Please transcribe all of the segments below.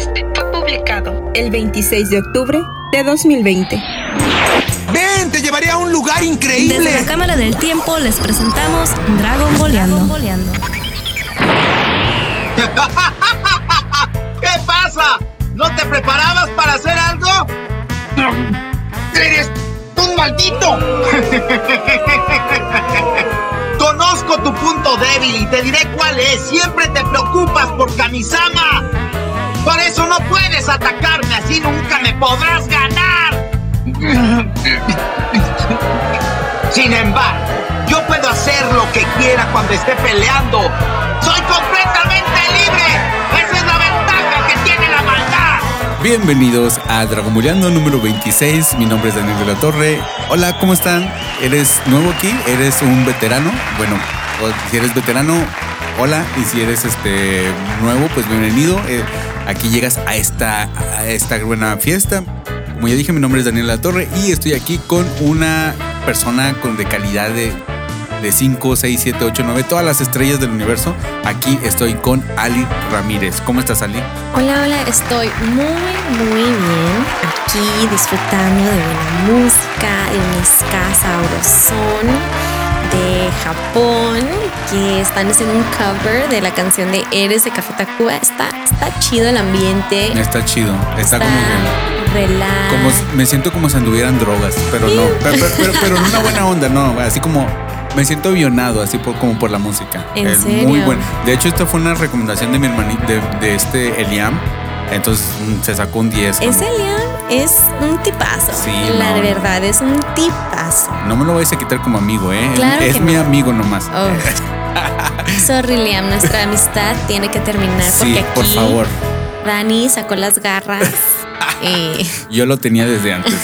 podcast fue publicado el 26 de octubre de 2020. ¡Ven! ¡Te llevaré a un lugar increíble! Desde la Cámara del Tiempo les presentamos Dragon Boleando. ¿Qué pasa? ¿No te preparabas para hacer algo? ¡Eres un maldito! Conozco tu punto débil y te diré cuál es. Siempre te preocupas por Kamisama. Por eso no puedes atacarme, así nunca me podrás ganar. Sin embargo, yo puedo hacer lo que quiera cuando esté peleando. ¡Soy completamente libre! ¡Esa es la ventaja que tiene la maldad! Bienvenidos a Dragon Boleando número 26. Mi nombre es Daniel de la Torre. Hola, ¿cómo están? ¿Eres nuevo aquí? ¿Eres un veterano? Bueno, si eres veterano, hola. Y si eres este nuevo, pues bienvenido. Eh, aquí llegas a esta, esta buena fiesta. Como ya dije, mi nombre es Daniel la Torre y estoy aquí con una persona con de calidad de de 5, 6, 7, 8, 9, todas las estrellas del universo. Aquí estoy con Ali Ramírez. ¿Cómo estás, Ali? Hola, hola, estoy muy, muy bien. Aquí disfrutando de buena música, de un ska sabrosón de Japón que están haciendo un cover de la canción de Eres de Café Tacuba. Está, está chido el ambiente. Está chido, está, Está como que. relax. Como, me siento como si anduvieran drogas, pero no. Pero, pero- pero- pero en una buena onda, no. Así como me siento avionado, así por, como por la música. ¿En Es serio? muy bueno. De hecho, esta fue una recomendación de mi hermanito, de, de este Eliam. Entonces mm, se sacó un 10. Ese Liam es un tipazo. Sí, la no. verdad, es un tipazo. No me lo vais a quitar como amigo, ¿eh? Claro es que mi no. amigo nomás. Oh. Sorry, Liam, nuestra amistad tiene que terminar sí, porque aquí por favor. Dani sacó las garras. y Yo lo tenía desde antes.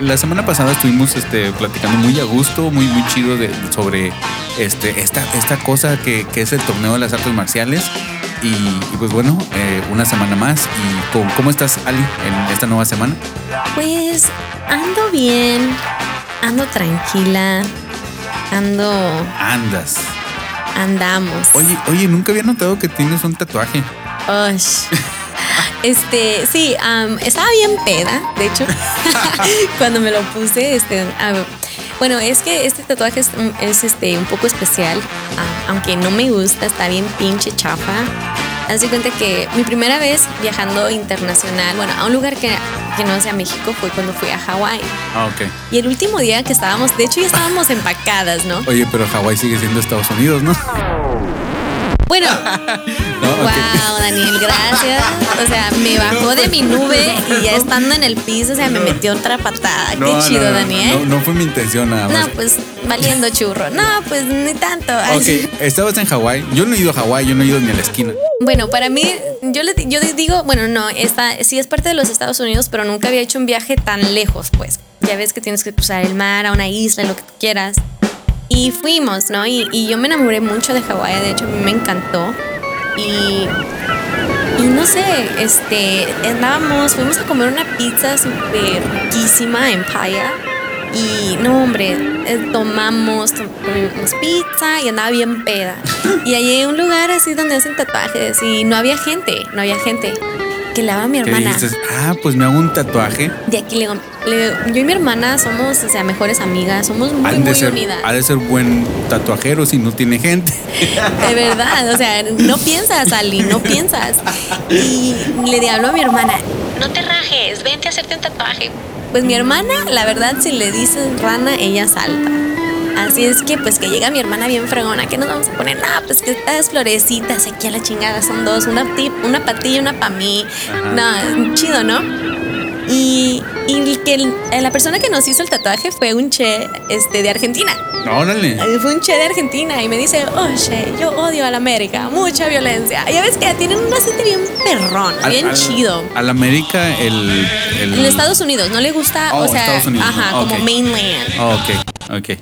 La semana pasada estuvimos este, platicando muy a gusto, muy, muy chido de, sobre este, esta, esta cosa que, que es el torneo de las artes marciales. Y, y pues bueno, eh, una semana más. ¿Y cómo, cómo estás, Ali, en esta nueva semana? pues ando bien, ando tranquila, ando, Andas. andamos. Oye, oye, nunca había notado que tienes un tatuaje. Ush. Este, sí, estaba bien peda, de hecho, cuando me lo puse, este, bueno, es que este tatuaje es, un- es, este, un poco especial, ah, aunque no me gusta, está bien pinche chafa. Haz de cuenta que mi primera vez viajando internacional, bueno, a un lugar que, que no sea México, fue cuando fui a Hawái. Ah, ok. Y el último día que estábamos, de hecho ya estábamos empacadas, ¿no? Oye, pero Hawái sigue siendo Estados Unidos, ¿no? Bueno, No. Wow, Daniel, gracias. O sea, me bajó de mi nube y ya estando en el piso, o sea, me metió otra patada. No, Qué chido, Daniel. No, no fue mi intención nada más. No, pues valiendo churro. No, pues ni tanto. Ok, estabas en Hawái. Yo no he ido a Hawái, yo no he ido ni a la esquina. Bueno, para mí, yo, le, yo digo, bueno, no, esta, sí es parte de los Estados Unidos, pero nunca había hecho un viaje tan lejos, pues. Ya ves que tienes que cruzar el mar, a una isla, lo que tú quieras. Y fuimos, ¿no? Y, y yo me enamoré mucho de Hawái, de hecho, a mí me encantó. Y, y no sé, este, andábamos, fuimos a comer una pizza súper riquísima en Paya. Y no, hombre, eh, tomamos, to- comimos pizza y andaba bien peda. Y allí hay un lugar así donde hacen tatuajes y no había gente, no había gente. Que le a mi ¿Qué hermana. dices? Ah, pues me hago un tatuaje. De aquí le digo, le- yo y mi hermana somos, o sea, mejores amigas, somos muy, muy ser, unidas. ha de ser buen tatuajero si no tiene gente. De verdad, o sea, no piensas, Ali, no piensas. Y le hablo a mi hermana, no te rajes, vente a hacerte un tatuaje. Pues mi hermana, la verdad, si le dicen rana, ella salta. Así es que, pues que llega mi hermana bien fregona, que nos vamos a poner? No, pues que estas florecitas aquí a la chingada son dos, una, tip, una para y una para mí. No, chido, ¿no? Y, y que el- la persona que nos hizo el tatuaje fue un che este, de Argentina. Órale. Eh, Fue un che de Argentina y me dice, oye, yo odio a la América, mucha violencia. Ya ves que tienen un acento bien perrón, Al- bien al- chido. Al América, el. el En Estados Unidos, no le gusta, Oh, o sea, Estados Unidos, ajá, como mainland. Oh, ok, ok.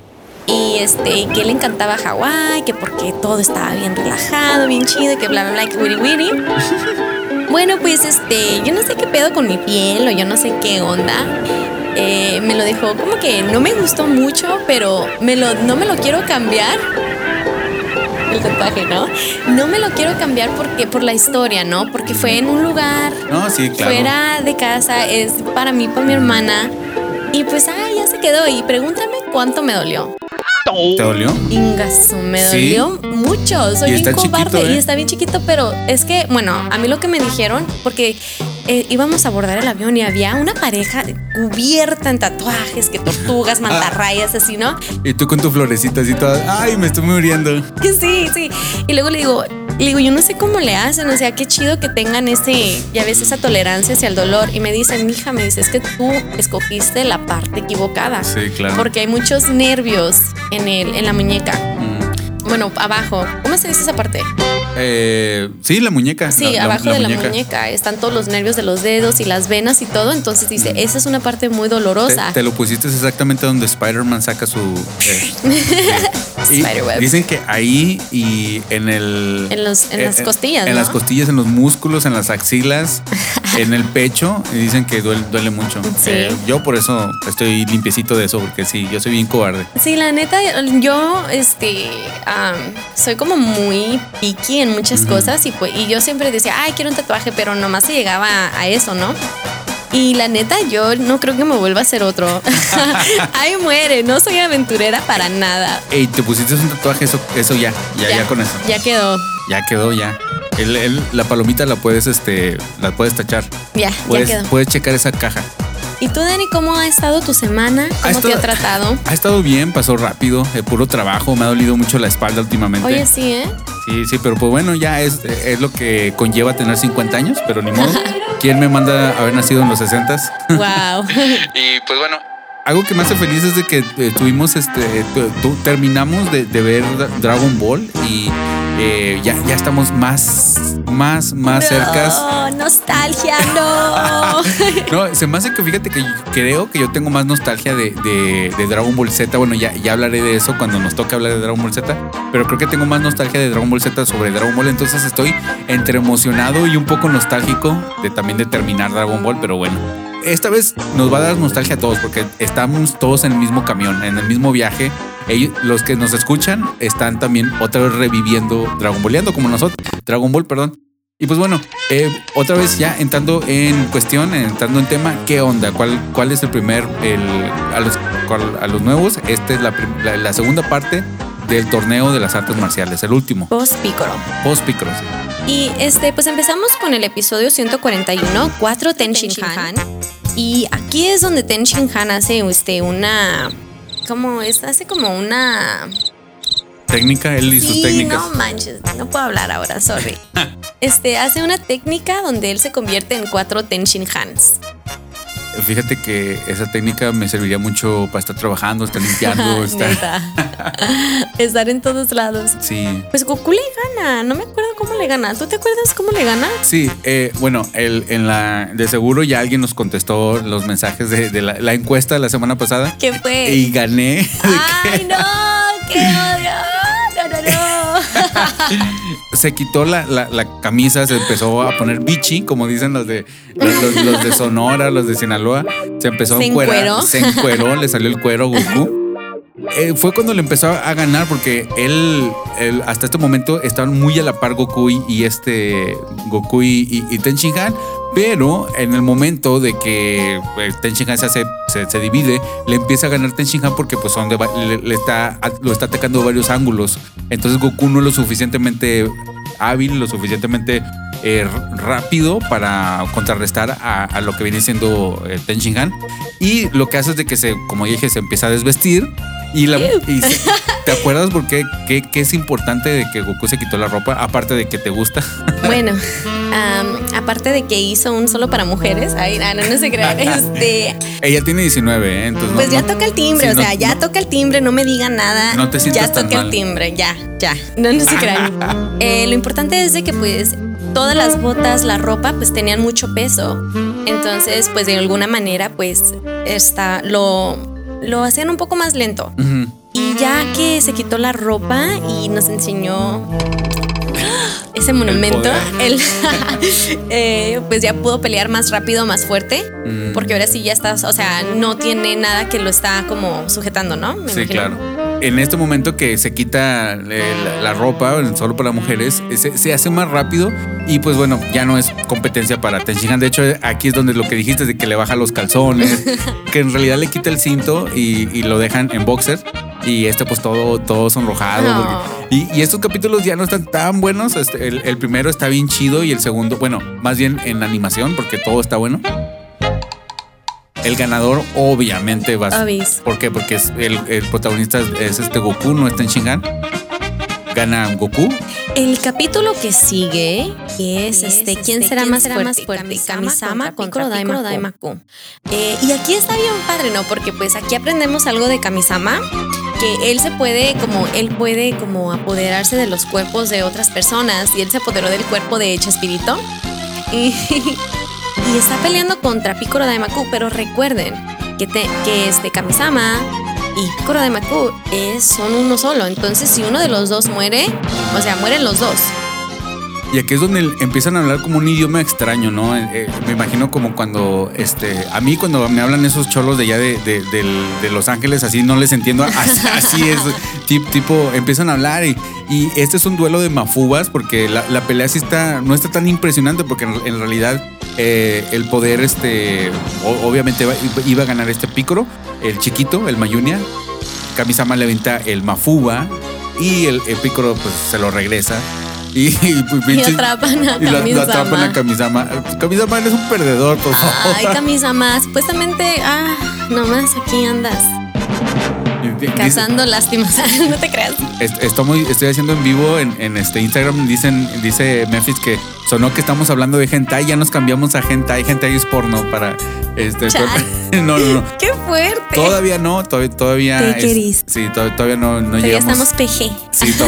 Y este, que le encantaba Hawái, que porque todo estaba bien relajado, bien chido, que bla, bla, bla, que wiri wiri. Bueno, pues este, yo no sé qué pedo con mi piel o yo no sé qué onda. Eh, me lo dejó como que no me gustó mucho, pero me lo, no me lo quiero cambiar. el tatuaje, ¿no? No me lo quiero cambiar porque por la historia, ¿no? Porque fue en un lugar No, sí, claro. fuera de casa, es para mí, para mi hermana. Y pues, ah, ya se quedó. Y pregúntame cuánto me dolió. ¿Te dolió? Ingazo, me ¿Sí? dolió mucho. Soy bien cobarde chiquito, ¿eh? y está bien chiquito, pero es que, bueno, a mí lo que me dijeron, porque eh, íbamos a abordar el avión y había una pareja cubierta en tatuajes, que tortugas, mantarrayas, así, ¿no? Y tú con tu florecita así toda. Ay, me estoy muriendo. Sí, sí. Y luego le digo, le digo, yo no sé cómo le hacen, o sea, qué chido que tengan ese, ya ves, esa tolerancia hacia el dolor. Y me dicen, mija, me dice, es que tú escogiste la parte equivocada. Sí, claro. Porque hay muchos nervios en, el, en la muñeca. Mm. Bueno, abajo. ¿Cómo se dice esa parte? Eh, sí, la muñeca. Sí, la- la- abajo de la muñeca están todos los nervios de los dedos y las venas y todo. Entonces dice, esa es una parte muy dolorosa. te lo pusiste exactamente donde Spider-Man saca su. eh, y. Dicen que ahí y en el. En los- en las costillas, En ¿no? las costillas, en los músculos, en las axilas, en el pecho. Y dicen que duele, duele mucho. Sí. Eh, yo por eso estoy limpiecito de eso, porque sí, yo soy bien cobarde. Sí, la neta, yo este soy como muy picky en muchas cosas y, pues, y yo siempre decía, ay, quiero un tatuaje, pero nomás se llegaba a eso, ¿no? Y la neta, yo no creo que me vuelva a hacer otro. Ahí muere, no soy aventurera para nada. Ey, te pusiste un tatuaje, eso, eso ya, ya, ya, con eso. Ya quedó. Ya quedó, ya. El- el- la palomita la puedes, este, la puedes tachar. Ya, ya Puedes, quedó. puedes checar esa caja. ¿Y tú, Dani, cómo ha estado tu semana? ¿Cómo te estado- ha tratado? Ha estado bien, pasó rápido, puro trabajo, me ha dolido mucho la espalda últimamente. Oye, sí, ¿eh? Sí, sí, pero pues bueno, ya es, es lo que conlleva tener 50 años, pero ni modo. ¿Quién me manda haber nacido en los 60s? Wow. Y pues bueno, algo que me hace feliz es de que eh, tuvimos este, tu- tu- terminamos de, de ver Dragon Ball y eh, ya, ya estamos más, más, más cercas. No, nostalgia, no. No, se me hace que fíjate que creo que yo tengo más nostalgia de, de- de Dragon Ball Z. Bueno, ya, ya hablaré de eso cuando nos toque hablar de Dragon Ball Z. Pero creo que tengo más nostalgia de Dragon Ball Z sobre Dragon Ball. Entonces estoy entre emocionado y un poco nostálgico de también de terminar Dragon Ball. Pero bueno, esta vez nos va a dar nostalgia a todos porque estamos todos en el mismo camión, en el mismo viaje. Ellos, los que nos escuchan están también otra vez reviviendo Dragon Balleando como nosotros. Dragon Ball, perdón. Y pues bueno, eh, otra vez ya entrando en cuestión, entrando en tema, ¿qué onda? ¿Cuál, cuál es el primer, el, a, los, cuál- a los nuevos? Esta es la, la, la segunda parte del torneo de las artes marciales, el último, Post Piccolo. post Picross. sí. Y este, pues empezamos con el episodio 141, 4 Ten Shin Han. Y aquí es donde Ten Shin Han hace este, una. ¿Cómo es? Hace como una. Técnica, él y sus Sí, técnicas. no manches, no puedo hablar ahora, sorry. Este hace una técnica donde él se convierte en cuatro Ten Shin Hans. Fíjate que esa técnica me serviría mucho para estar trabajando, estar limpiando, estar. Estar en todos lados. Sí. Pues Goku le gana, no me acuerdo cómo le gana. ¿Tú te acuerdas cómo le gana? Sí, eh, bueno, el, en la de seguro ya alguien nos contestó los mensajes de, de la, la encuesta de la semana pasada. ¿Qué fue? Y gané. ¡Ay, no! ¡Qué odio! Se quitó la, la- la camisa, se empezó a poner bichi, como dicen los de los, los- los de Sonora, los de Sinaloa. Se empezó ¿Se a encuerar, se encueró, le salió el cuero Goku. Eh, fue cuando le empezó a ganar porque él, hasta este momento estaban muy a la par Goku y, este Goku y, y, y Ten Shin Han, pero en el momento de que pues, Ten Shin Han se, hace- se, divide, le empieza a ganar Ten Shin Han porque pues son le, está, lo está atacando de varios ángulos. Entonces Goku no es lo suficientemente hábil, lo suficientemente eh, rápido para contrarrestar a, a lo que viene siendo eh, Ten Shin Han. Y lo que hace es de que se, como dije, se empieza a desvestir. Y, la, y se- ¿Te acuerdas por qué, qué, qué es importante de que Goku se quitó la ropa? Aparte de que te gusta. Bueno, aparte de que hizo un solo para mujeres, ay, no, no, no se crean, este, Ella tiene 19, ¿eh? Entonces no- pues ya no- toca el timbre, sí, o sea, ya toca el timbre, no me digan nada, No te sientas ya tan toca mal. el timbre, ya, ya, no, no se crean. Eh, lo importante es de que pues todas las botas, la ropa, pues tenían mucho peso, entonces pues de alguna manera pues esta, lo, lo hacían un poco más lento. Y ya que se quitó la ropa y nos enseñó ese monumento, él eh, pues ya pudo pelear más rápido, más fuerte, Mm. porque ahora sí ya está, o sea, no tiene nada que lo está como sujetando, ¿no? Me Sí, imagino. claro. En este momento que se quita eh, la, la ropa solo para mujeres, se, se hace más rápido y pues bueno, ya no es competencia para Tenshinhan. De hecho, aquí es donde lo que dijiste de que le baja los calzones, que en realidad le quita el cinto y, y lo dejan en boxer. Y este pues todo, todo sonrojado. No. porque- Y, y estos capítulos ya no están tan buenos. Este, el, el primero está bien chido y el segundo, bueno, más bien en animación porque todo está bueno. El ganador obviamente va a ser. ¿Por qué? Porque es el, el protagonista es este Goku, no está en Shinhan. Gana Goku. El capítulo que sigue es este, ¿quién será más fuerte? Kamisama Kamisama contra Piccolo Piccolo Daimaku. Eh, y aquí está bien padre, ¿no? Porque pues aquí aprendemos algo de Kamisama, que él se puede como, él puede como apoderarse de los cuerpos de otras personas y él se apoderó del cuerpo de Chespirito. Y, y está peleando contra Piccolo Daimaku, pero recuerden que, te- que este Kamisama y Piccolo Daimaku es, son uno solo. Entonces, si uno de los dos muere, o sea, mueren los dos. Y aquí es donde empiezan a hablar como un idioma extraño, ¿no? Eh, eh, me imagino como cuando, este, a mí cuando me hablan esos cholos de allá de, de- Los Ángeles, así no les entiendo, así, es, tip- tipo, empiezan a hablar y, este es un duelo de mafubas porque la, pelea sí está, no está tan impresionante porque en, realidad eh, el poder, este, obviamente iba a ganar este pícoro, el chiquito, el Mayunia, Kamisama le avienta el mafuba y el, el pícoro pues se lo regresa. Y, y, Y atrapan a y lo, lo atrapan a Kamisama. Kamisama. Eres un perdedor, por favor. Ay, Kamisama, supuestamente, ah, nomás aquí andas cazando lástimas. no te creas. est- estoy, estoy haciendo en vivo en, en este Instagram. Dicen, dice Memphis que sonó que estamos hablando de hentai. Ya nos cambiamos a hentai. Hentai es porno para este. No, no, no. ¡Qué fuerte! Todavía no, todavía, todavía es- sí, to- todavía no, no ya llegamos. estamos PG. Sí, to-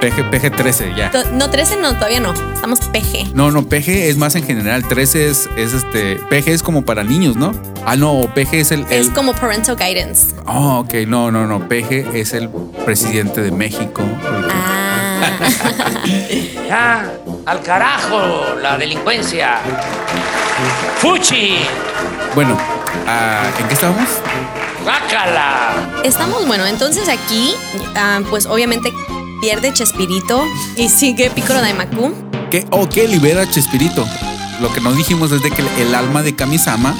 PG, PG 13 ya. To- No, 13 no, todavía no. Estamos PG. No, no, PG es más en general. 13 es, es este. PG es como para niños, ¿no? Ah, no, PG es el. Es como parental guidance. Oh, ok, no, no, no. PG es el presidente de México. Ah. Ya, al carajo, la delincuencia. ¡Fuchi! Bueno, ah, ¿en qué estábamos? ¡Bácala! Estamos, bueno, entonces aquí, ah, pues obviamente pierde Chespirito y sigue Piccolo Daimaku. ¿Qué? Oh, que libera Chespirito. Lo que nos dijimos es de que el alma de Kamisama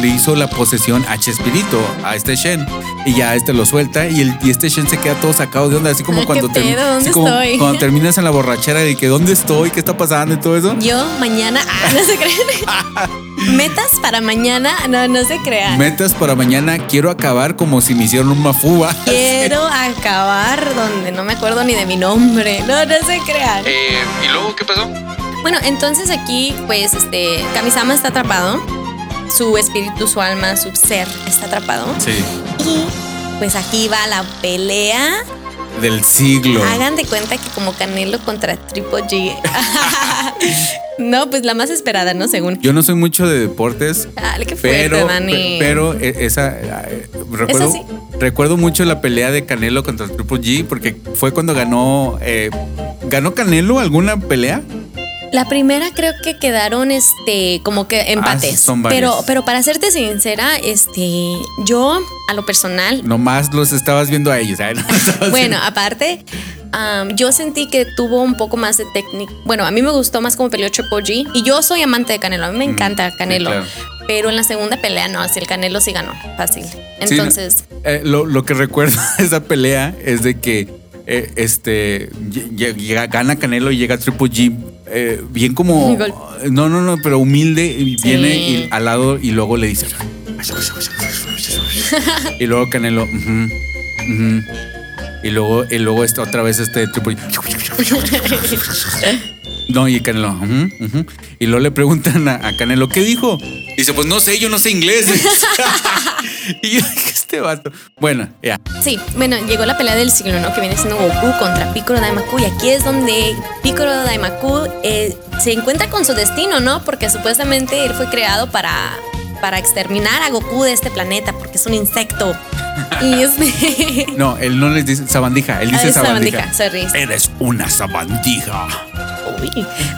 le hizo la posesión a Chespirito, a este Shen. Y ya este lo suelta y, el, y este Shen se queda todo sacado de onda, así como ¿Qué cuando, termi- pedo? ¿Dónde así como estoy? cuando terminas en la borrachera de que dónde estoy, qué está pasando y todo eso. Yo mañana, ah, no se crean. Metas para mañana, no, no se crean. Metas para mañana, quiero acabar como si me hicieron un mafuba. Quiero acabar donde no me acuerdo ni de mi nombre. No, no se crean. Eh, ¿Y luego qué pasó? Bueno, entonces aquí, pues, este, Kamisama está atrapado. Su espíritu, su alma, su ser está atrapado. Sí, Y pues aquí va la pelea. del siglo. Hagan de cuenta que como Canelo contra Triple G. no, pues la más esperada, ¿no? Según. Yo no soy mucho de deportes, Dale, qué fuerte, pero, Dani. pero eh, esa eh, recuerdo, sí. recuerdo mucho la pelea de Canelo contra Triple G porque fue cuando ganó eh, ganó Canelo alguna pelea. La primera creo que quedaron este como que empates. Ah, varias. pero, pero para serte sincera, este, yo, a lo personal, Nomás los estabas viendo a ellos. ¿eh? No bueno, viendo- aparte, yo sentí que tuvo un poco más de técnica. Bueno, a mí me gustó más como peleó Triple G. Y yo soy amante de Canelo. A mí me encanta Canelo. Mm, claro. Pero en la segunda pelea, no, si el Canelo sí ganó. Fácil. Sí, Entonces, eh, lo, lo que recuerdo de esa pelea es de que eh, este lle- lle- llega- gana Canelo y llega Triple G eh, bien como no no no pero humilde y Sí. viene y- al lado y luego le dice y luego Canelo ujú, ujú. y luego y luego este, otra vez este G no y Canelo ujú, ujú. y luego le preguntan a, a Canelo ¿qué dijo? dice pues no sé yo no sé inglés y yo dije este vato bueno ya sí, bueno, llegó la pelea del siglo, ¿no? Que viene siendo Goku contra Piccolo Daimaku. Y aquí es donde Piccolo Daimaku eh, se encuentra con su destino, ¿no? Porque supuestamente él fue creado para, para exterminar a Goku de este planeta, porque es un insecto. Y este. No, él no les dice sabandija, él dice Ah, es sabandija. sabandija, sorry. Eres una sabandija.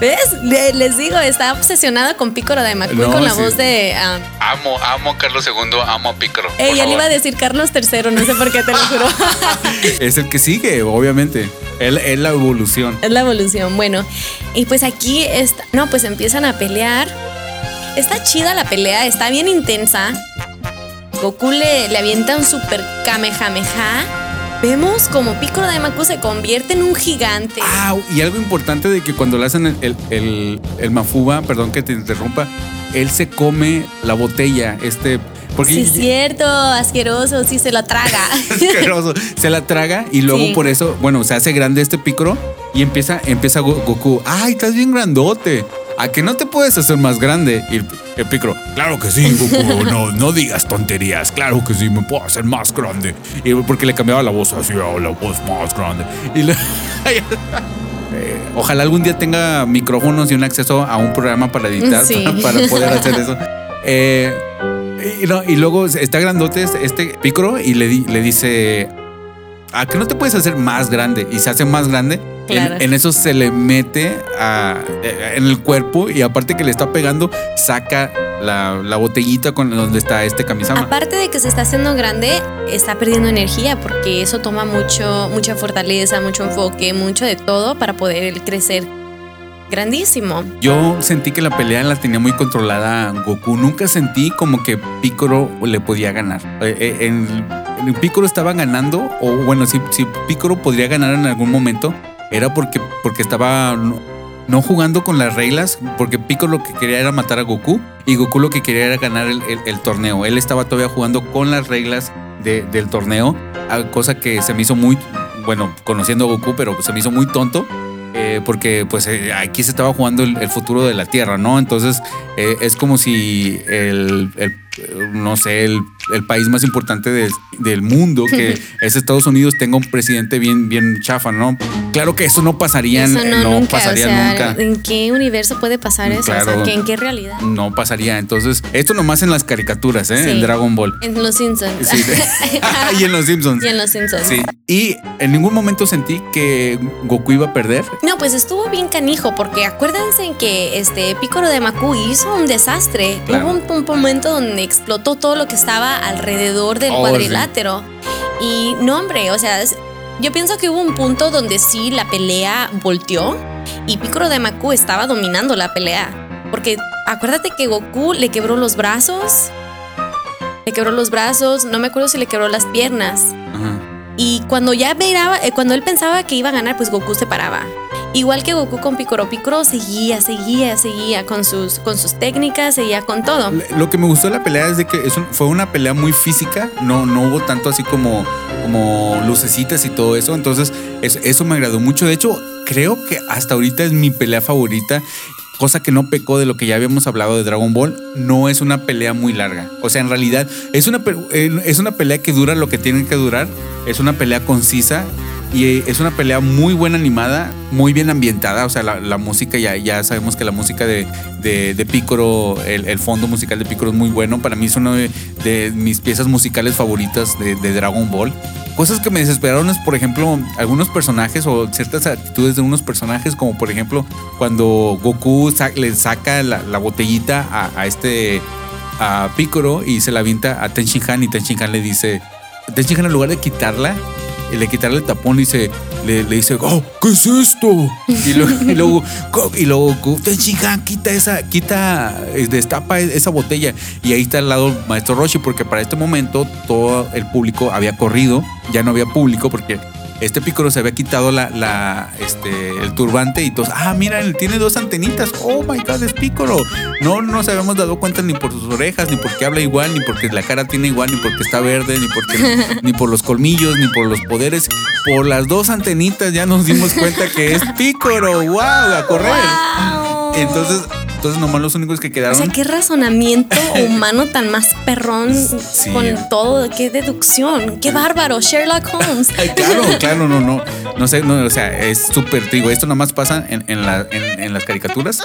¿Ves? Le- Les digo, está obsesionada con Pícoro de Macuy No, con la sí. voz de. ah, Amo, amo a Carlos II, amo a Pícaro. por ella le iba a decir Carlos III, no sé por qué te lo juro. Es el que sigue, obviamente. Es, es la evolución. es la evolución. Bueno, y pues aquí está. No, pues empiezan a pelear. Está chida la pelea, está bien intensa. Goku le, le avienta un super Kamehameha. Vemos como Pícoro de Macu se convierte en un gigante. Ah, y algo importante de que cuando le hacen el, el, el- el mafuba, perdón que te interrumpa, él se come la botella, este, porque Sí, es cierto, asqueroso, sí se la traga. asqueroso, se la traga y luego Sí. por eso, bueno, se hace grande este pícoro y empieza, empieza Go- Goku, ay, estás bien grandote. ¿A que no te puedes hacer más grande? Y el, el pícaro, claro que sí, Goku, no, no digas tonterías, claro que sí, me puedo hacer más grande. Y porque le cambiaba la voz así, a la voz más grande. Y le- Eh, ojalá algún día tenga micrófonos y un acceso a un programa para editar, Sí. para, para poder hacer eso. Eh, y, no, y luego está grandote este, este pícoro y le, le dice, ¿a que no te puedes hacer más grande? Y se hace más grande. En- Claro. En, eso se le mete a- eh, en el cuerpo y aparte que le está pegando, saca la, la botellita con donde está este camisama. Aparte de que se está haciendo grande, está perdiendo energía porque eso toma mucho, mucha fortaleza, mucho enfoque, mucho de todo para poder crecer grandísimo. Yo sentí que la pelea la tenía muy controlada Goku. Nunca sentí como que Piccolo le podía ganar. Eh, eh, En, en Piccolo estaba ganando, o bueno, si, si Piccolo podría ganar en algún momento, era porque, porque estaba no, jugando con las reglas, porque Piccolo lo que quería era matar a Goku y Goku lo que quería era ganar el, torneo. Él estaba todavía jugando con las reglas de- del torneo, cosa que se me hizo muy, bueno, conociendo a Goku, pero se me hizo muy tonto. eh, porque pues eh, aquí se estaba jugando el, futuro de la Tierra, ¿no? Entonces eh, es como si el, no sé, el, el país más importante del, del mundo, que es Estados Unidos, tenga un presidente bien, bien chafa, ¿no? Claro que eso no pasaría, Eso no, no nunca, pasaría o sea, nunca. ¿en qué universo puede pasar eso? O sea, Claro. ¿que ¿en qué realidad? No pasaría. Entonces, esto nomás en las caricaturas, ¿eh? Sí. En Dragon Ball. En Los Simpsons. Sí, y en los Simpsons. y en Los Simpsons. Sí. Y en ningún momento sentí que Goku iba a perder. No, pues estuvo bien canijo, porque acuérdense en que este Pícoro de Macu hizo un desastre. Claro. Hubo un, un momento donde explotó todo lo que estaba alrededor del Oh, cuadrilátero. Y no, hombre, o sea, yo pienso que hubo un punto donde sí la pelea volteó y Pícoro de Macu estaba dominando la pelea. Porque acuérdate que Goku le quebró los brazos. Le quebró los brazos, no me acuerdo si le quebró las piernas. Ajá. Y cuando ya miraba, eh, cuando él pensaba que iba a ganar, pues Goku se paraba. Igual que Goku con Picoro, Picoro seguía, seguía, seguía con sus, con sus técnicas, seguía con todo. Lo que me gustó de la pelea es de que fue una pelea muy física, no, no hubo tanto así como, como lucecitas y todo eso, entonces es- eso me agradó mucho. De hecho, creo que hasta ahorita es mi pelea favorita, cosa que no pecó de lo que ya habíamos hablado de Dragon Ball, no es una pelea muy larga. O sea, en realidad es una, eh, es una pelea que dura lo que tiene que durar, es una pelea concisa. Y es una pelea muy buena animada, muy bien ambientada. O sea, la, música, ya, ya sabemos que la música de, de, el, el fondo musical de Piccolo es muy bueno. Para mí es una de, mis piezas musicales favoritas de, Dragon Ball. Cosas que me desesperaron es, por ejemplo, algunos personajes o ciertas actitudes de unos personajes, como por ejemplo cuando Goku le saca la, botellita a, a este a y se la avienta a Ten Shin Han y Ten Shin Han le dice, Ten Shin Han en lugar de quitarla, y le quitarle el tapón le dice, le, dice, oh, ¿qué es esto? Y luego, y luego, y luego Han, quita esa, quita, eh, destapa esa botella. Y ahí está al lado el maestro Roshi, porque para este momento todo el público había corrido, ya no había público porque este Piccolo se había quitado la, la, este, el turbante y todos, ah, mira, él tiene dos antenitas. Oh my god, es Piccolo. No nos habíamos dado cuenta ni por sus orejas, ni porque habla igual, ni porque la cara tiene igual, ni porque está verde, ni porque ni por los colmillos, ni por los poderes. Por las dos antenitas ya nos dimos cuenta que es Piccolo. ¡Wow! A correr. ¡Wow! Entonces, entonces nomás los únicos que O quedaron. sea, qué razonamiento humano tan más perrón Sí. con todo, qué deducción, qué bárbaro, Sherlock Holmes. Claro, claro, no, no. No sé, no, o sea, es súper, digo, esto nomás pasa en, en, la- en- en las caricaturas.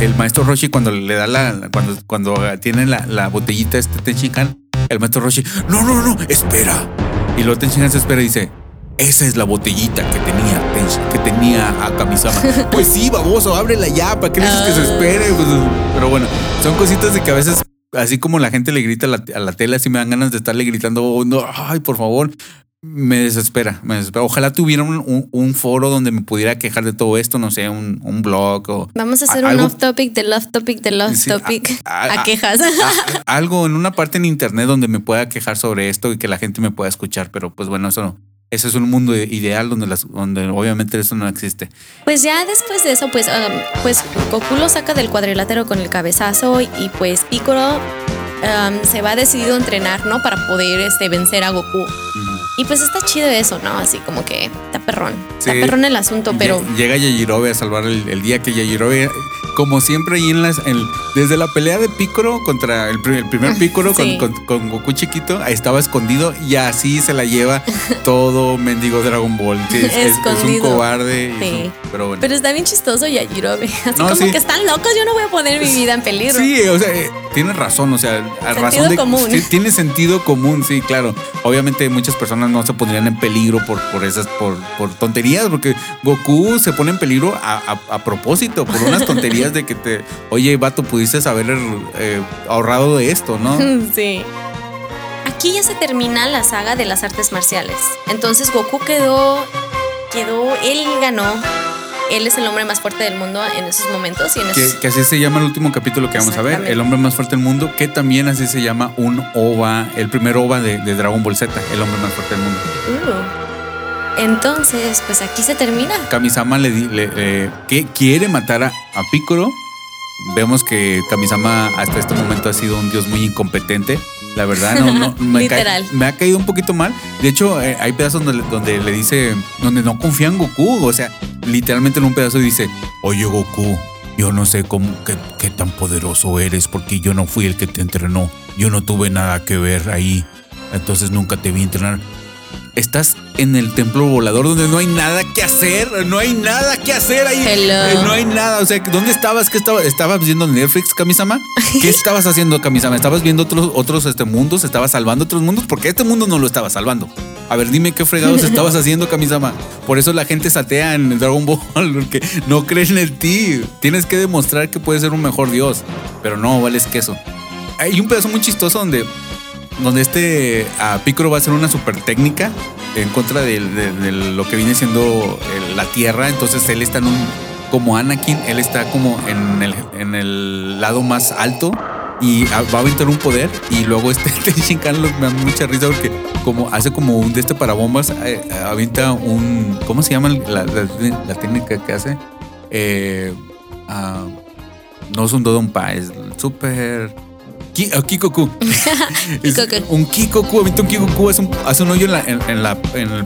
El maestro Roshi cuando le da la, cuando, cuando tiene la, la botellita este Tenshinhan, el maestro Roshi, no, no, no, espera. Y luego Tenshinhan se espera y dice, esa es la botellita que tenía, que tenía a Kamisama. pues sí, baboso, ábrela ya, ¿para qué le dices que se espere? Pues, pero bueno, son cositas de que a veces así como la gente le grita a la, a la tele, así me dan ganas de estarle gritando, "Oh, no, ay, por favor. Me desespera, me desespera. Ojalá tuviera un, un- un foro donde me pudiera quejar de todo esto, no sé, un, un blog o. Vamos a hacer un off topic del off topic del off Sí, topic a- a, a- quejas. algo en una parte en internet donde me pueda quejar sobre esto y que la gente me pueda escuchar, pero pues bueno, eso no. Ese es un mundo ideal donde, las, donde obviamente eso no existe. Pues ya después de eso, pues, um, pues Goku lo saca del cuadrilátero con el cabezazo y pues Piccolo um, se va decidido a entrenar, ¿no? Para poder este, vencer a Goku. Y pues está chido eso, ¿no? Así como que está perrón. Está perrón el asunto, pero... Lle- Llega Yajirobe a salvar el, el día que Yajirobe, como siempre ahí en las. en- desde la pelea de Piccolo contra el, pri- el primer Piccolo Sí. con, con- con Goku chiquito, ahí estaba escondido y así se la lleva todo mendigo Dragon Ball. Sí, es, es- es un cobarde. es Sí. un- pero bueno. Pero está bien chistoso Yajirobe. Así No, como sí. que están locos, yo no voy a poner mi vida en peligro. Sí, o sea, eh, tienes razón, o sea, a razón de común. tiene sentido común, sí, claro. Obviamente muchas personas no se pondrían en peligro por, por esas, por, por tonterías, porque Goku se pone en peligro a, a- a propósito, por unas tonterías de que te, oye, vato, pudiste haber eh, ahorrado de esto, ¿no? Sí. Aquí ya se termina la saga de las artes marciales. Entonces Goku quedó, quedó, él ganó. Él es el hombre más fuerte del mundo en esos momentos y en Que, esos... que así se llama el último capítulo que vamos a ver. El hombre más fuerte del mundo, que también así se llama un OVA, el primer OVA de, de Dragon Ball Z, el hombre más fuerte del mundo. Uh. Entonces, pues aquí se termina. Kamisama le, le- eh, que quiere matar a, a Piccolo. Vemos que Kamisama hasta este momento ha sido un dios muy incompetente. La verdad, no, no me, Literal. me ha caído un poquito mal. De hecho, eh, hay pedazos donde, donde le dice, donde no confía en Goku. O sea, literalmente en un pedazo dice, oye Goku, yo no sé cómo, qué, qué tan poderoso eres porque yo no fui el que te entrenó. Yo no tuve nada que ver ahí. Entonces nunca te vi entrenar estás en el templo volador donde no hay nada que hacer, no hay nada que hacer ahí. Hello. Eh, no hay nada, o sea, ¿dónde estabas? ¿Qué estabas? ¿Estabas viendo Netflix, Kamisama? ¿Qué estabas haciendo, Kamisama? ¿Estabas viendo otros otros este mundos? ¿Estabas salvando otros mundos? Porque este mundo no lo estaba salvando. A ver, dime qué fregados estabas haciendo, Kamisama. Por eso la gente satea en Dragon Ball, porque no creen en ti. Tienes que demostrar que puedes ser un mejor dios, pero no vales queso. Hay un pedazo muy chistoso donde donde este a Piccolo va a hacer una super técnica en contra de, lo que viene siendo el- la Tierra. Entonces él está en un, como Anakin, él está como en el, en el lado más alto y va a aventar un poder y luego este lo- me da mucha risa porque como hace como un de este para bombas, eh, avienta un, ¿cómo se llama la, técnica que hace? Eh, ah, no es un Dodonpa, es super... Ki- ah, Kikoku. Kikoku. un Kikoku, un Kikoku, hace un, hace un hoyo en, la- en- en la- en el,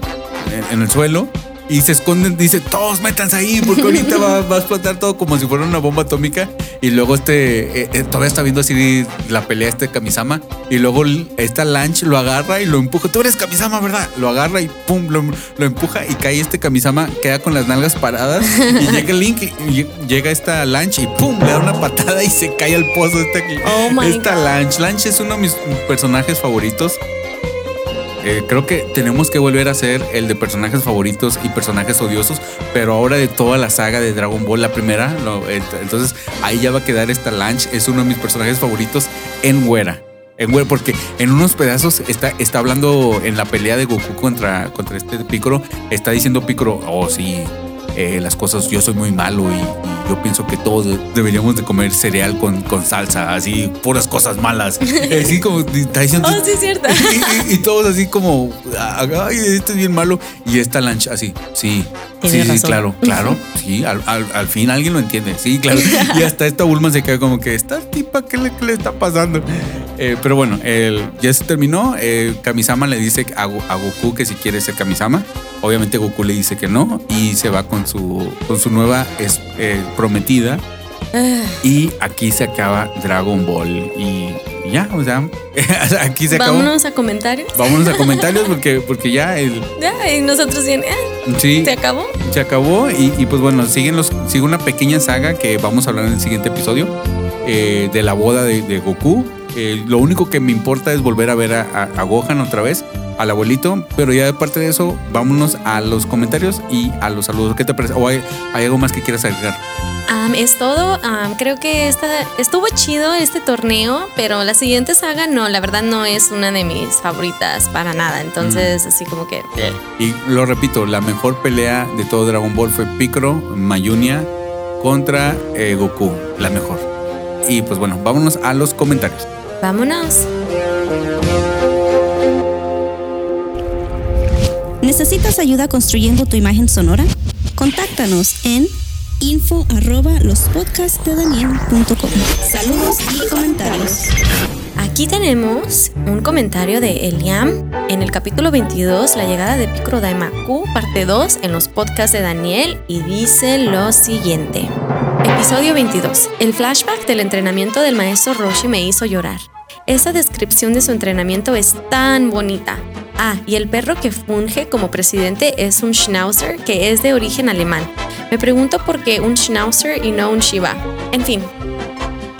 en el suelo y se esconden, dice, todos métanse ahí porque ahorita va, va a explotar todo como si fuera una bomba atómica. Y luego este, eh, eh, todavía está viendo así la pelea este Kamisama y luego esta Lanch lo agarra y lo empuja. Tú eres Kamisama, ¿verdad? Lo agarra y pum, lo, lo empuja y cae este Kamisama, queda con las nalgas paradas y llega Link y, llega esta Lanch y pum, le da una patada y se cae al pozo este, Oh my esta God. Lanch. Lanch es uno de mis personajes favoritos. Eh, creo que tenemos que volver a hacer el de personajes favoritos y personajes odiosos, pero ahora de toda la saga de Dragon Ball, la primera. entonces ahí ya va a quedar esta Lanch, es uno de mis personajes favoritos en Güera. En Güera, porque en unos pedazos está, está hablando en la pelea de Goku contra, contra este Piccolo, está diciendo Piccolo, oh sí, eh, las cosas, yo soy muy malo y, y yo pienso que todos de- deberíamos de comer cereal con, con salsa, así, puras cosas malas. Así como está diciendo... Oh, sí, cierto. y, y- y todos así como, ay, este es bien malo. Y esta lancha así, sí, sí, sí, razón. claro, claro, sí, al, al- al fin alguien lo entiende, sí, claro. Y hasta esta Bulma se queda como que, esta tipa, ¿qué le, qué le está pasando? Eh, pero bueno, el- ya se terminó. eh, Kamisama le dice a, Go- a Goku que si quiere ser Kamisama. Obviamente Goku le dice que no y se va con su, con su nueva es- eh, prometida. Y aquí se acaba Dragon Ball. Y ya, o sea, aquí se acabó. Vámonos a comentarios. Vámonos a comentarios porque, porque ya el, Ya, y nosotros bien, ah, sí, ¿se acabó? se acabó. Y, y pues bueno, siguen los, sigue una pequeña saga que vamos a hablar en el siguiente episodio eh, de la boda de, de Goku. Eh, lo único que me importa es volver a ver a, a- a Gohan otra vez. al abuelito, pero ya de parte de eso, vámonos a los comentarios y a los saludos. ¿Qué te parece? ¿O hay, hay algo más que quieras agregar? Es todo. Creo que esta, estuvo chido este torneo, pero la siguiente saga no, la verdad no es una de mis favoritas para nada. Entonces, así como que. eh, Y lo repito, la mejor pelea de todo Dragon Ball fue Piccolo, Mayunia contra eh, Goku, la mejor. Y pues bueno, vámonos a los comentarios. Vámonos. ¿Necesitas ayuda construyendo tu imagen sonora? Contáctanos en info arroba lospodcastdedaniel.com. Saludos y comentarios. Aquí tenemos un comentario de Eliam en el capítulo 22, la llegada de Piccolo Daimaku, parte 2, en los podcasts de Daniel, y dice lo siguiente. Episodio 22. El flashback del entrenamiento del maestro Roshi me hizo llorar. Esa descripción de su entrenamiento es tan bonita. Ah, y el perro que funge como presidente es un Schnauzer que es de origen alemán. Me pregunto por qué un Schnauzer y no un Shiba. En fin,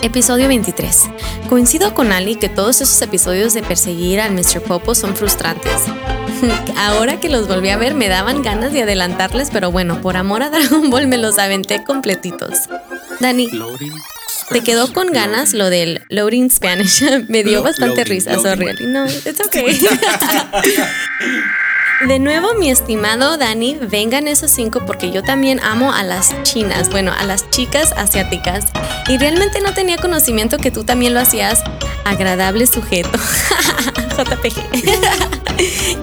Episodio 23. Coincido con Ali que todos esos episodios de perseguir al Mr. Popo son frustrantes. Ahora que los volví a ver me daban ganas de adelantarles, pero bueno, por amor a Dragon Ball me los aventé completitos. Dani, ¿te quedó con ganas lo del loading Spanish? me dio Lo- bastante loading, risa, loading. sorry. No, it's okay. De nuevo, mi estimado Dani, vengan esos cinco porque yo también amo a las chinas, bueno, a las chicas asiáticas. Y realmente no tenía conocimiento que tú también lo hacías agradable sujeto. JPG.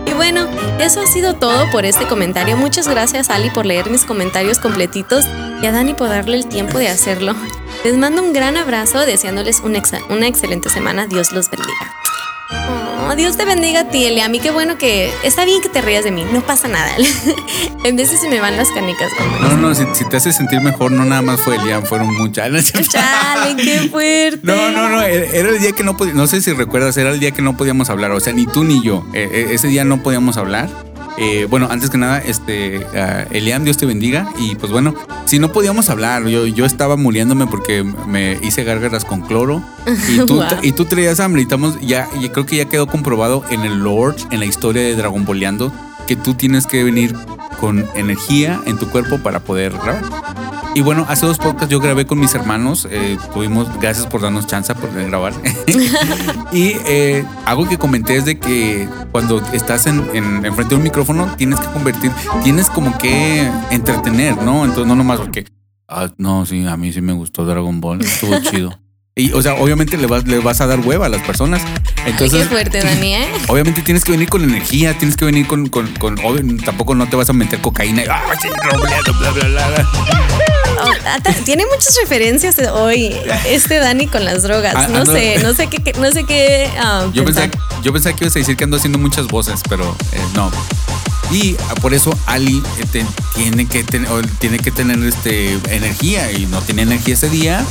y bueno, eso ha sido todo por este comentario. Muchas gracias Ali por leer mis comentarios completitos y a Dani por darle el tiempo de hacerlo. Les mando un gran abrazo deseándoles una, ex- una excelente semana. Dios los bendiga. Oh, Dios te bendiga a ti, Elia. A mí qué bueno que... Está bien que te rías de mí, no pasa nada. en veces se me van las canicas. No, no, no, si, si te hace sentir mejor, no nada más fue Elian, fueron muchas. Chale, qué fuerte. No, no, no, era era el día que no podíamos, no sé si recuerdas, era el día que no podíamos hablar, o sea, ni tú ni yo, Eh, eh, ese día no podíamos hablar. Eh, bueno, antes que nada, este, Elian, Dios te bendiga. Y pues bueno, si no podíamos hablar, yo, yo estaba muriéndome porque me hice gárgaras con cloro y tú, Wow. y tú traías hambre y estamos, ya, y creo que ya quedó comprobado en el lore, en la historia de Dragon Balleando, que tú tienes que venir con energía en tu cuerpo para poder grabar. Y bueno, hace dos podcasts yo grabé con mis hermanos. eh, tuvimos, gracias por darnos chance por grabar. y eh, algo que comenté es de que cuando estás en, en, enfrente de un micrófono, tienes que convertir, tienes como que entretener, ¿no? Entonces, no nomás porque, ah, no, sí, a mí sí me gustó Dragon Ball, estuvo chido. Y, o sea, obviamente le vas, le vas a dar hueva a las personas. Ay, Entonces, qué fuerte, Dani, ¿eh? Obviamente tienes que venir con energía, tienes que venir con, con, con- obvio, tampoco no te vas a meter cocaína y "Ah, bla, bla, bla, bla, bla". Ah, tiene muchas referencias hoy este Dani con las drogas. Ah, No ando- sé, no sé qué, no sé qué. ah, Yo pensé, yo pensé que ibas a decir que ando haciendo muchas voces, pero eh, no. Y ah, por eso Ali eh, te- tiene que tiene que tener este energía y no tiene energía ese día,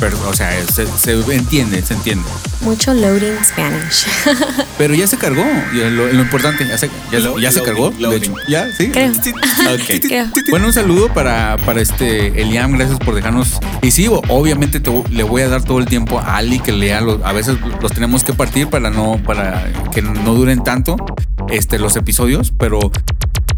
pero o sea, se, se entiende, se entiende. Mucho loading Spanish. Pero ya se cargó, lo, lo importante, ya se, ya, Lo- ya se loading, cargó, de hecho. Ya, sí. Creo. Ok. Creo. Bueno, un saludo para, para este Eliam, gracias por dejarnos. Y sí, obviamente te- le voy a dar todo el tiempo a Ali que lea los, a veces los tenemos que partir para no, para que no duren tanto este, los episodios, pero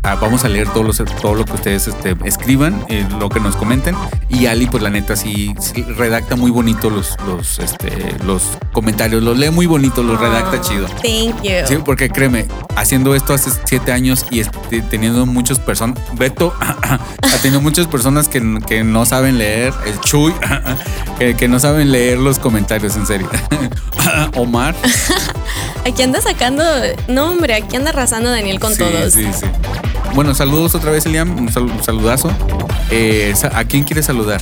ah, vamos a leer todos los, todo lo que ustedes este, escriban, eh, lo que nos comenten. Y Ali, pues la neta, sí, sí redacta muy bonito los, los, este, los comentarios, los lee muy bonito, los redacta Oh, chido. Thank you. Sí, porque créeme, haciendo esto hace siete años y este, teniendo muchas personas, Beto ha tenido muchas personas que, que no saben leer, el Chuy, que, que no saben leer los comentarios, en serio. Omar. Aquí anda sacando. No, hombre, aquí anda arrasando Daniel con Sí, todos. Sí, sí. Bueno, saludos otra vez, Eliam, un, sal- un saludazo. Eh, ¿A quién quieres saludar?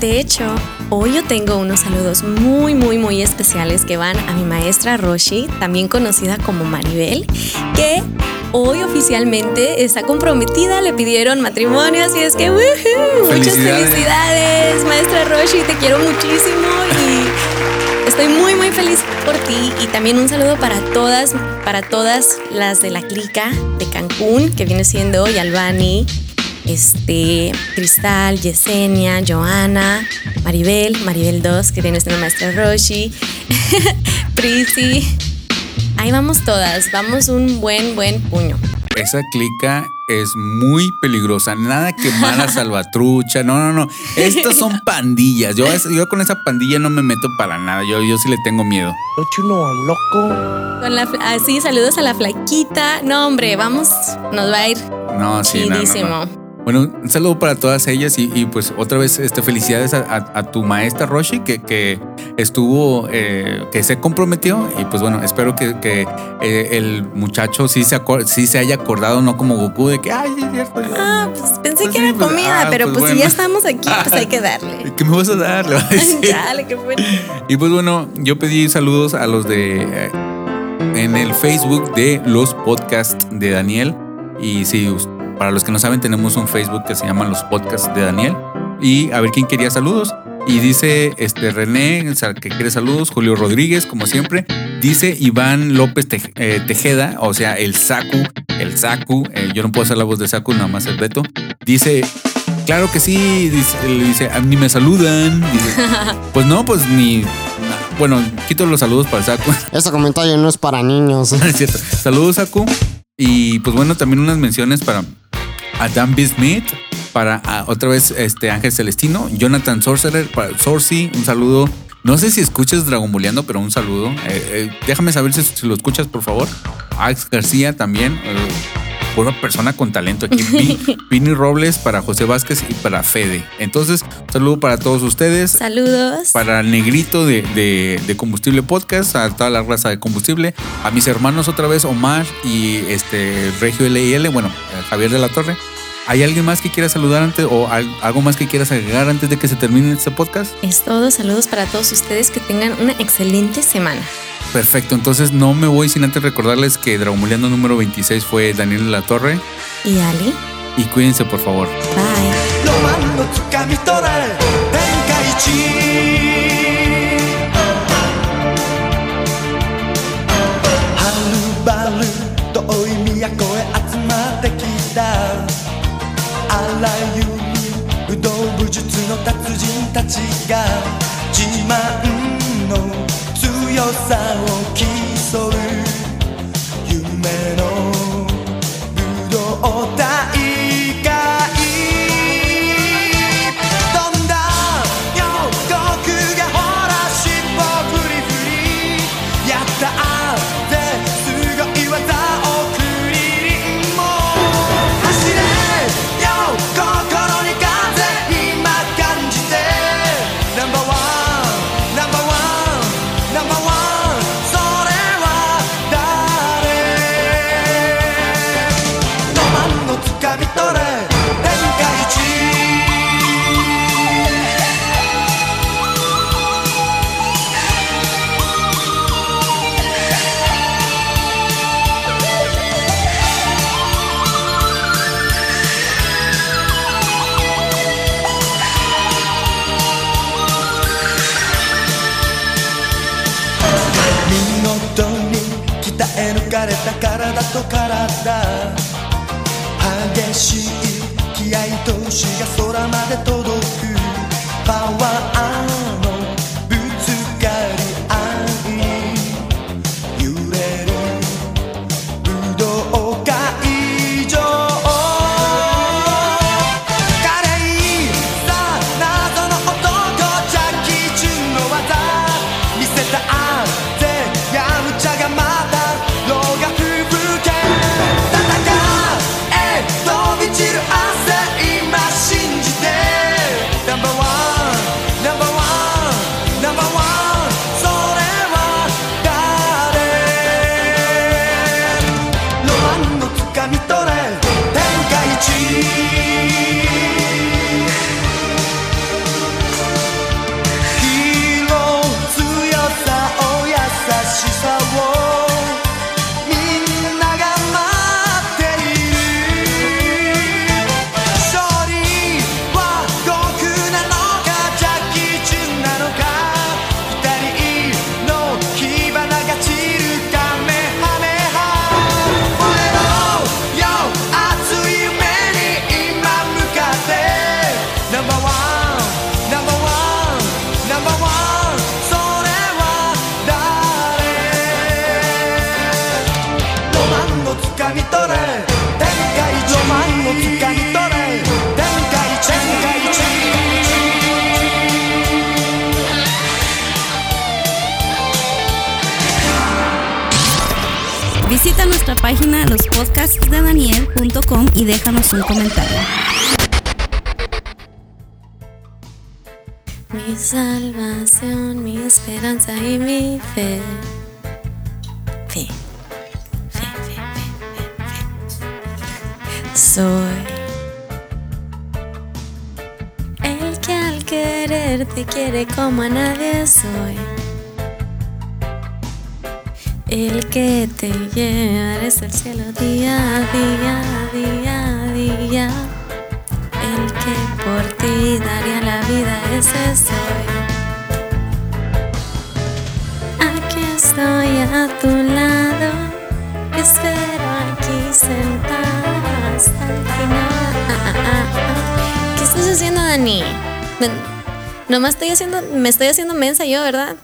De hecho, hoy yo tengo unos saludos muy, muy, muy especiales que van a mi maestra Roshi, también conocida como Maribel, que hoy oficialmente está comprometida, le pidieron matrimonio, así es que ¡woohoo! muchas Felicidades. felicidades, maestra Roshi, te quiero muchísimo y estoy muy, muy feliz por ti y también un saludo para todas, para todas las de la clica de Cancún, que viene siendo hoy Albani, este, Cristal, Yesenia, Joana, Maribel, Maribel 2, que viene siendo maestra Roshi, Prisi, Ahí vamos todas, vamos un buen, buen puño. Esa clica es muy peligrosa. Nada que mala salvatrucha. No, no, no. Estas son pandillas. Yo, yo con esa pandilla no me meto para nada. Yo, yo sí le tengo miedo. Con la, fla- ah, saludos a la flaquita. No, hombre, vamos, nos va a ir No, sí, no, no, no. Bueno, un saludo para todas ellas y, y, pues otra vez este, felicidades a, a- a tu maestra Roshi que, que estuvo, eh, que se comprometió y pues bueno, espero que, que, eh, el muchacho sí se, sí se haya acordado, no como Goku de que, ay, sí es cierto. yo- Ah, pues pensé Pues que sí, era pues, comida, ah, pero pues pues, si ya estamos aquí, pues hay que darle. ¿Qué me vas a dar? Le va a decir. Dale, qué bueno. Y pues bueno, yo pedí saludos a los de eh, en el Facebook de los podcasts de Daniel. Y sí, us- para los que no saben, tenemos un Facebook que se llama Los Podcasts de Daniel. Y a ver quién quería saludos. Y dice este René, que quiere saludos, Julio Rodríguez, como siempre. Dice Iván López eh, Tejeda, o sea, el Saku, el Saku. eh, yo no puedo hacer la voz de Saku, nada más el Beto. Dice, claro que sí, dice, dice, "A mí me saludan. Dice, pues no, pues ni. Bueno, quito los saludos para el Saku. Ese comentario no es para niños. es cierto. Saludos, Saku. Y pues bueno, también unas menciones para Adam B. Smith, para ah, otra vez este Ángel Celestino, Jonathan Sorcerer, para Sorcy, un saludo. No sé si escuchas Dragon Boleando, pero un saludo. Eh, eh, déjame saber si, lo escuchas, por favor. Alex García también. eh, una persona con talento aquí. Vi- Vini Robles para José Vázquez y para Fede. Entonces, un saludo para todos ustedes. Saludos. Para el negrito de, de- de Combustible Podcast, a toda la raza de combustible, a mis hermanos otra vez, Omar y este Regio LIL, bueno, Javier de la Torre. ¿Hay alguien más que quiera saludar antes o al- algo más que quieras agregar antes de que se termine este podcast? Es todo. Saludos para todos ustedes que tengan una excelente semana. Perfecto, entonces no me voy sin antes recordarles que Dragomuleando número 26 fue Daniel de la Torre Y Ali, y cuídense por favor. bye. ロマンのつかみ取れ天下一はるばる遠い都へ集まってきたあらゆる武道武術の達人たちが自慢の 強さを競う夢の武道大 nuestra página lospodcastsdedaniel.com y déjanos un comentario. Mi salvación, mi esperanza y mi fe. Fe. Fe, fe, fe, fe. Soy el que al querer te quiere como a nadie soy. El que te lleva desde el cielo día a día, día a día. El que por ti daría la vida, ese soy. Aquí estoy a tu lado, espero aquí sentada hasta el final. ¿Qué estás haciendo, Dani? Nomás estoy haciendo, me estoy haciendo mensa yo, ¿verdad?